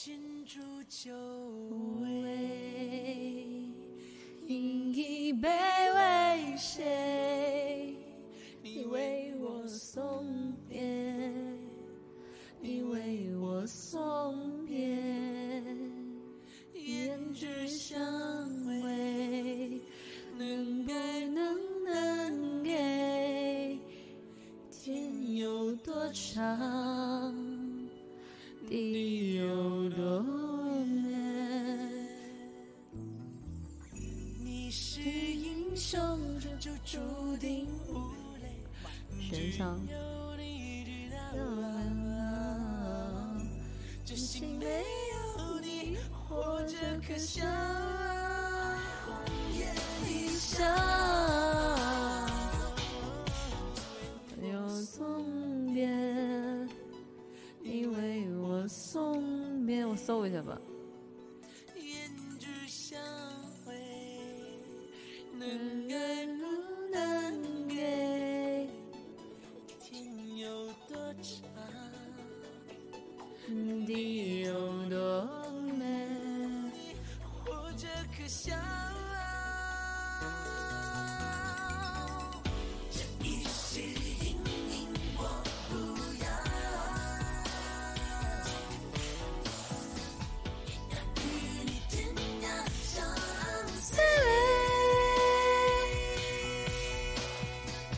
牵住酒味，饮一杯为谁？你为我送别，你为我送别，胭脂香味，能给能能给，天有多长，地有你是英雄，就注定无泪。悬唱只有你知道，真心没有你，活着可笑。红叶离香，有送别，你为我送别。我搜一下吧。能给不能给？天有多长，地有多美，活着可笑。